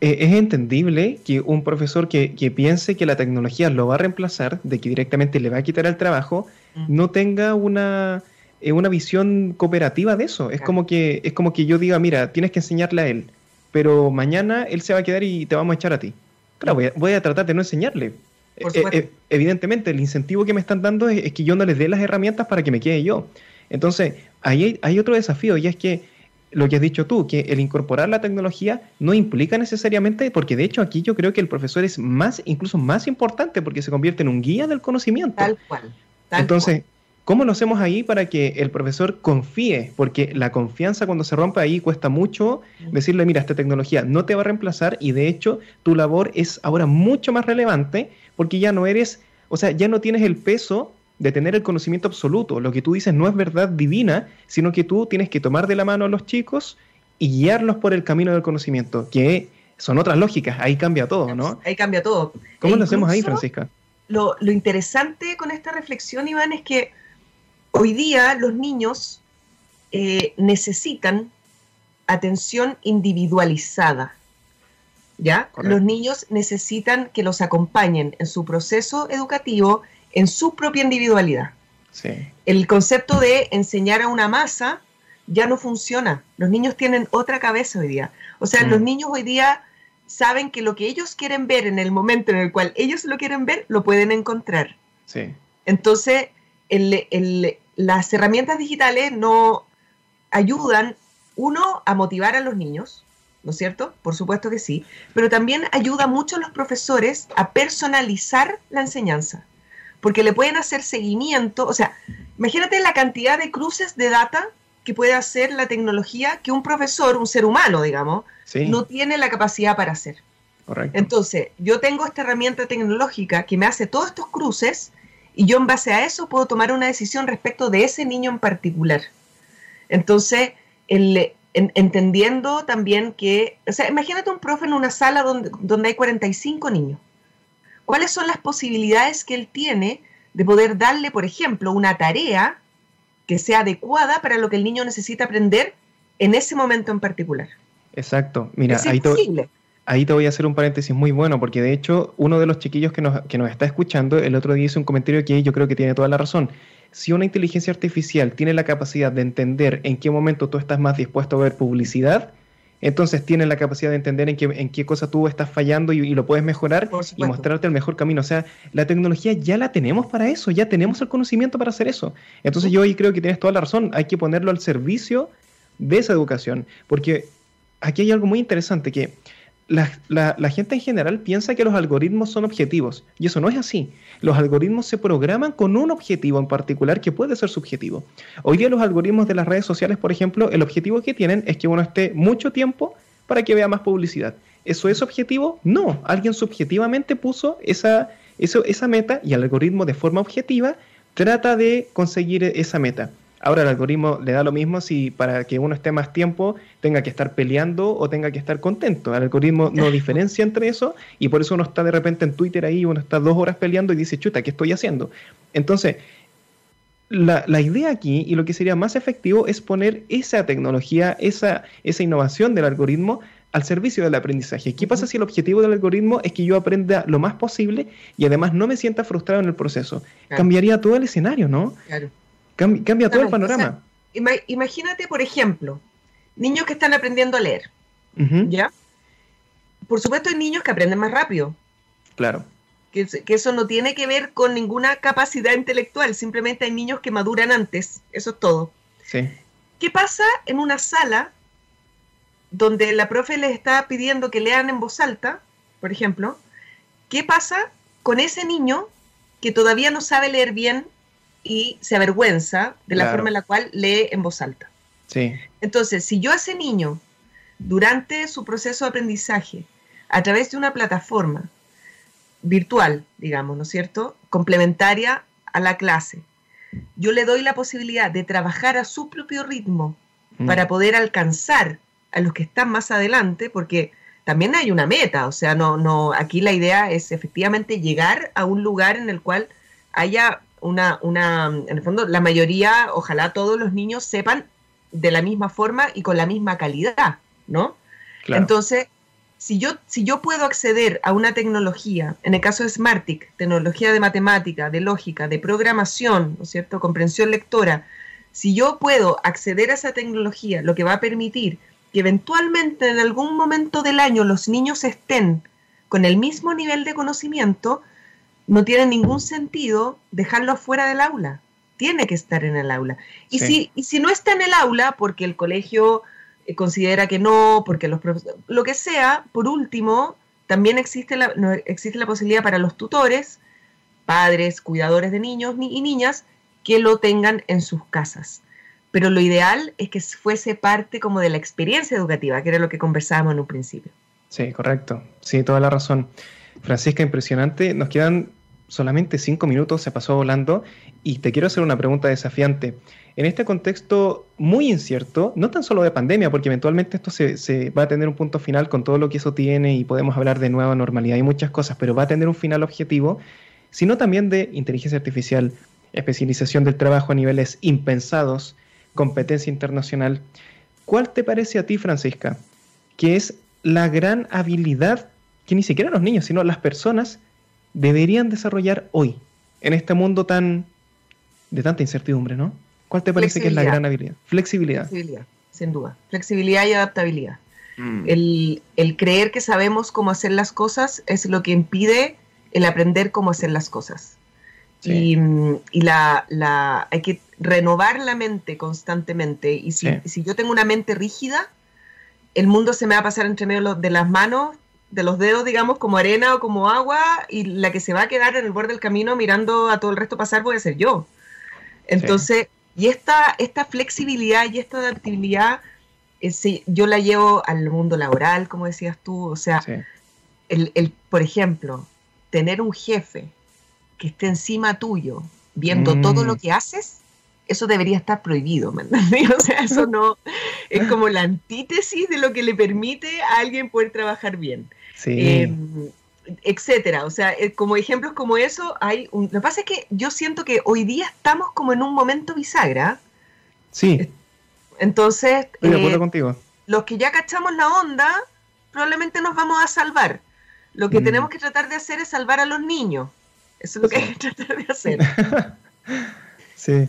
eh, es entendible que un profesor que, piense que la tecnología lo va a reemplazar, de que directamente le va a quitar el trabajo, no tenga una, una visión cooperativa de eso. Es como que es como que yo diga, mira, tienes que enseñarle a él. pero mañana él se va a quedar y te vamos a echar a ti. Claro, voy a, tratar de no enseñarle. Eh, eh, evidentemente, el incentivo que me están dando es, que yo no les dé las herramientas para que me quede yo. Entonces, ahí hay, otro desafío y es que lo que has dicho tú, que el incorporar la tecnología no implica necesariamente, porque de hecho aquí yo creo que el profesor es más, incluso más importante, porque se convierte en un guía del conocimiento. Tal cual. Entonces, ¿cómo lo hacemos ahí para que el profesor confíe? Porque la confianza cuando se rompe ahí cuesta mucho decirle, mira, esta tecnología no te va a reemplazar y de hecho tu labor es ahora mucho más relevante porque ya no eres, o sea, ya no tienes el peso de tener el conocimiento absoluto. Lo que tú dices no es verdad divina, sino que tú tienes que tomar de la mano a los chicos y guiarlos por el camino del conocimiento, que son otras lógicas, ahí cambia todo, ¿no? Ahí cambia todo. ¿Cómo lo hacemos ahí, Francisca? Lo, lo interesante con esta reflexión, Iván, es que hoy día los niños eh, necesitan atención individualizada. ¿Ya? Los niños necesitan que los acompañen en su proceso educativo en su propia individualidad. El concepto de enseñar a una masa ya no funciona. Los niños tienen otra cabeza hoy día. O sea, los mm. niños hoy día saben que lo que ellos quieren ver en el momento en el cual ellos lo quieren ver, lo pueden encontrar. Entonces, las herramientas digitales no ayudan, uno, a motivar a los niños, ¿no es cierto? Por supuesto que sí, pero también ayuda mucho a los profesores a personalizar la enseñanza porque le pueden hacer seguimiento, o sea, imagínate la cantidad de cruces de data que puede hacer la tecnología que un profesor, un ser humano, digamos, no tiene la capacidad para hacer. Correcto. Entonces, yo tengo esta herramienta tecnológica que me hace todos estos cruces y yo en base a eso puedo tomar una decisión respecto de ese niño en particular. Entonces, entendiendo también que, o sea, imagínate un profe en una sala donde, donde hay 45 niños cuáles son las posibilidades que él tiene de poder darle, por ejemplo, una tarea que sea adecuada para lo que el niño necesita aprender en ese momento en particular. Exacto. Mira, ahí te, ahí te, voy a hacer un paréntesis muy bueno, porque de hecho uno de los chiquillos que nos, que nos está escuchando el otro día hizo un comentario que yo creo que tiene toda la razón. Si una inteligencia artificial tiene la capacidad de entender en qué momento tú estás más dispuesto a ver publicidad, entonces tienes la capacidad de entender en qué, en qué cosa tú estás fallando y, lo puedes mejorar y mostrarte el mejor camino. O sea, la tecnología ya la tenemos para eso, ya tenemos el conocimiento para hacer eso. Entonces yo ahí creo que tienes toda la razón, hay que ponerlo al servicio de esa educación, porque aquí hay algo muy interesante que la, gente en general piensa que los algoritmos son objetivos y eso no es así. Los algoritmos se programan con un objetivo en particular que puede ser subjetivo. Hoy día los algoritmos de las redes sociales, por ejemplo, el objetivo que tienen es que uno esté mucho tiempo para que vea más publicidad. ¿Eso es objetivo? No, alguien subjetivamente puso esa, esa meta y el algoritmo de forma objetiva trata de conseguir esa meta. Ahora el algoritmo le da lo mismo si para que uno esté más tiempo tenga que estar peleando o tenga que estar contento. El algoritmo no diferencia entre eso y por eso uno está de repente en Twitter ahí, uno está dos horas peleando y dice, chuta, ¿qué estoy haciendo? Entonces, la, idea aquí y lo que sería más efectivo es poner esa tecnología, esa, esa innovación del algoritmo al servicio del aprendizaje. ¿Qué pasa si el objetivo del algoritmo es que yo aprenda lo más posible y además no me sienta frustrado en el proceso? Cambiaría todo el escenario, ¿no? Claro. Cambia, todo el panorama. imagínate, por ejemplo, niños que están aprendiendo a leer. ¿Ya? Por supuesto, hay niños que aprenden más rápido. Claro. Que, eso no tiene que ver con ninguna capacidad intelectual, simplemente hay niños que maduran antes, eso es todo. Sí. ¿Qué pasa en una sala donde la profe les está pidiendo que lean en voz alta, por ejemplo? ¿Qué pasa con ese niño que todavía no sabe leer bien y se avergüenza de la forma en la cual lee en voz alta. Sí. Entonces, si yo a ese niño, durante su proceso de aprendizaje, a través de una plataforma virtual, digamos, ¿no es cierto?, complementaria a la clase, yo le doy la posibilidad de trabajar a su propio ritmo mm. para poder alcanzar a los que están más adelante, porque también hay una meta, o sea, no, no, aquí la idea es efectivamente llegar a un lugar en el cual haya una, una, en el fondo, la mayoría, ojalá todos los niños sepan de la misma forma y con la misma calidad, ¿no? Entonces, si yo, si yo puedo acceder a una tecnología, en el caso de Smartick, tecnología de matemática, de lógica, de programación, ¿no es cierto?, comprensión lectora, si yo puedo acceder a esa tecnología, lo que va a permitir que eventualmente en algún momento del año los niños estén con el mismo nivel de conocimiento, no tiene ningún sentido dejarlo fuera del aula. Tiene que estar en el aula. Y, si, y si no está en el aula, porque el colegio eh, considera que no, porque los profesores, lo que sea, por último, también existe la, existe la posibilidad para los tutores, padres, cuidadores de niños y niñas, que lo tengan en sus casas. Pero lo ideal es que fuese parte como de la experiencia educativa, que era lo que conversábamos en un principio. Sí, correcto. Sí, toda la razón. Francisca, impresionante. Nos quedan solamente cinco minutos, se pasó volando, y te quiero hacer una pregunta desafiante. En este contexto muy incierto, no tan solo de pandemia, porque eventualmente esto se, va a tener un punto final con todo lo que eso tiene y podemos hablar de nueva normalidad y muchas cosas, pero va a tener un final objetivo, sino también de inteligencia artificial, especialización del trabajo a niveles impensados, competencia internacional. ¿Cuál te parece a ti, Francisca, que es la gran habilidad que ni siquiera los niños, sino las personas deberían desarrollar hoy, en este mundo tan de tanta incertidumbre, ¿no? ¿Cuál te parece que es la gran habilidad? Flexibilidad. Flexibilidad, sin duda. Flexibilidad y adaptabilidad. Mm. El, creer que sabemos cómo hacer las cosas es lo que impide el aprender cómo hacer las cosas. Y, la, la, hay que renovar la mente constantemente. Y si, si yo tengo una mente rígida, el mundo se me va a pasar entre medio de las manos, de los dedos, digamos, como arena o como agua, y la que se va a quedar en el borde del camino mirando a todo el resto pasar puede ser yo. Entonces, y esta, esta flexibilidad y esta adaptabilidad, eh, yo la llevo al mundo laboral, como decías tú, o sea, el, el, por ejemplo, tener un jefe que esté encima tuyo, viendo todo lo mm. que haces, eso debería estar prohibido, ¿me? O sea, eso no es como la antítesis de lo que le permite a alguien poder trabajar bien. Sí. Em, etcétera. O sea, eh, como ejemplos como eso, hay un... Lo que pasa es que yo siento que hoy día estamos como en un momento bisagra. Sí. Entonces, Estoy de acuerdo eh, contigo. los que ya cachamos la onda, probablemente nos vamos a salvar. Lo que mm. tenemos que tratar de hacer es salvar a los niños. Eso es lo que hay que tratar de hacer. sí.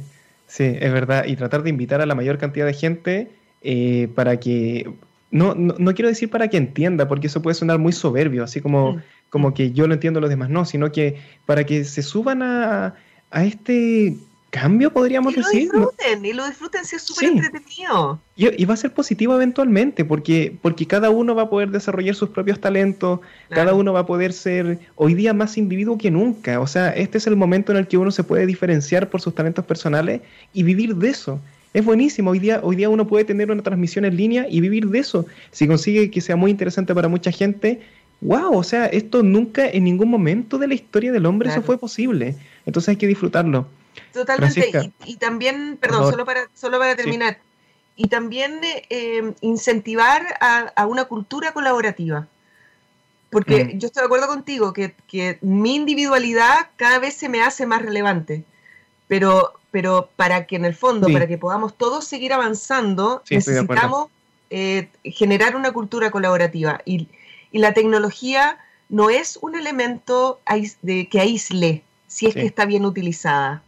Sí, es verdad. Y tratar de invitar a la mayor cantidad de gente eh, para que... No, no, quiero decir para que entienda, porque eso puede sonar muy soberbio, así como, mm. como que yo lo entiendo, los demás no, sino que para que se suban a, a este cambio, podríamos decir. Lo disfruten, y lo disfruten si es súper entretenido. Y, va a ser positivo eventualmente, porque, porque cada uno va a poder desarrollar sus propios talentos, cada uno va a poder ser hoy día más individuo que nunca. O sea, este es el momento en el que uno se puede diferenciar por sus talentos personales y vivir de eso. Es buenísimo, hoy día, hoy día uno puede tener una transmisión en línea y vivir de eso. Si consigue que sea muy interesante para mucha gente, wow, o sea, esto nunca en ningún momento de la historia del hombre eso fue posible. Entonces hay que disfrutarlo. Totalmente. Y, también, perdón, solo para, solo para terminar, y también eh, incentivar a, una cultura colaborativa. Porque mm. yo estoy de acuerdo contigo que, mi individualidad cada vez se me hace más relevante. Pero, pero para que en el fondo, para que podamos todos seguir avanzando, necesitamos eh, generar una cultura colaborativa. Y, la tecnología no es un elemento de, que aísle si es que está bien utilizada.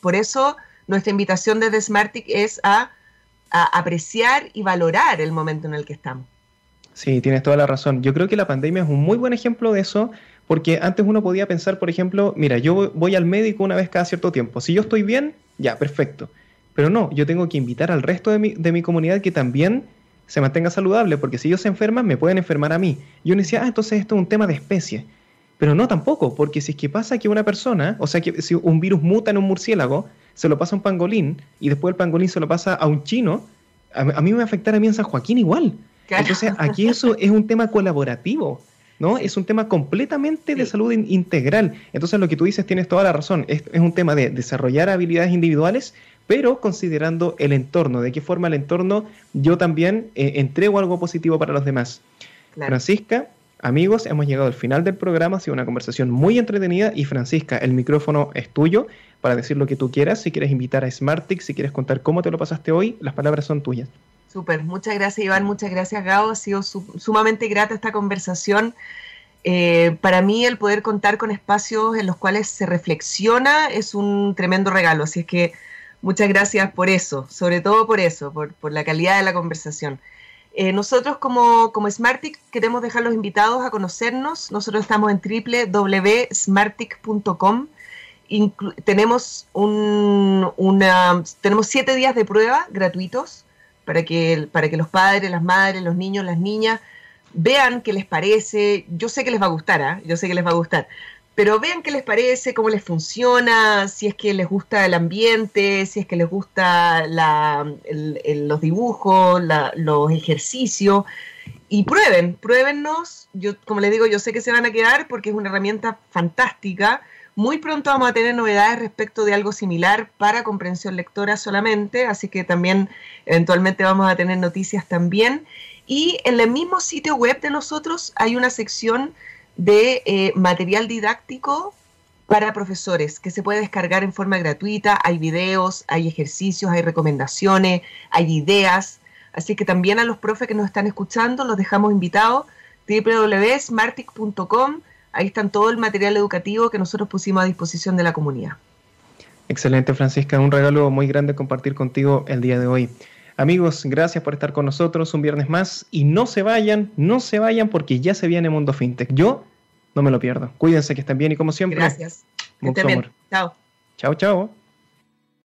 Por, eso nuestra invitación desde Smartic es a, apreciar y valorar el momento en el que estamos. Sí, tienes toda la razón. Yo creo que la pandemia es un muy buen ejemplo de eso, porque antes uno podía pensar, por ejemplo, mira, yo voy al médico una vez cada cierto tiempo. Si yo estoy bien, ya, perfecto. Pero no, yo tengo que invitar al resto de mi, de mi comunidad que también se mantenga saludable, porque si ellos se enferman, me pueden enfermar a mí. Yo decía, ah, entonces esto es un tema de especie. Pero no tampoco, porque si es que pasa que una persona, o sea, que si un virus muta en un murciélago, se lo pasa a un pangolín y después el pangolín se lo pasa a un chino, a, mí me va a afectar a mí en San Joaquín igual. Entonces, aquí eso es un tema colaborativo, ¿no? Es un tema completamente de salud integral. Entonces, lo que tú dices tienes toda la razón. Es, un tema de desarrollar habilidades individuales, pero considerando el entorno, de qué forma el entorno yo también eh, entrego algo positivo para los demás. Francisca, Amigos, hemos llegado al final del programa, ha sido una conversación muy entretenida y Francisca, el micrófono es tuyo para decir lo que tú quieras, si quieres invitar a Smartix, si quieres contar cómo te lo pasaste hoy, las palabras son tuyas. Súper, muchas gracias Iván, muchas gracias Gao, ha sido sumamente grata esta conversación. Eh, para mí el poder contar con espacios en los cuales se reflexiona es un tremendo regalo, así es que muchas gracias por eso, sobre todo por eso, por, la calidad de la conversación. Eh, nosotros como, como Smartic queremos dejar los invitados a conocernos. Nosotros estamos en www.smartic.com. tenemos, un, una, tenemos siete días de prueba gratuitos para que, para que los padres, las madres, los niños, las niñas vean qué les parece. Yo sé que les va a gustar, ¿ah? yo sé que les va a gustar pero vean qué les parece, cómo les funciona, si es que les gusta el ambiente, si es que les gusta los dibujos, los ejercicios, y prueben, pruébennos. Yo, como les digo, yo sé que se van a quedar porque es una herramienta fantástica. Muy pronto vamos a tener novedades respecto de algo similar para comprensión lectora solamente, así que también eventualmente vamos a tener noticias también. Y en el mismo sitio web de nosotros hay una sección de eh, material didáctico para profesores que se puede descargar en forma gratuita. Hay videos, hay ejercicios, hay recomendaciones, hay ideas. Así que también a los profes que nos están escuchando los dejamos invitados www.smartic.com. Ahí están todo el material educativo que nosotros pusimos a disposición de la comunidad. Excelente, Francisca. Un regalo muy grande compartir contigo el día de hoy. Amigos, gracias por estar con nosotros un viernes más y no se vayan, no se vayan porque ya se viene Mundo FinTech. Yo no me lo pierdo. Cuídense que estén bien y como siempre. Gracias. Estén bien. Chao. Chao, chao.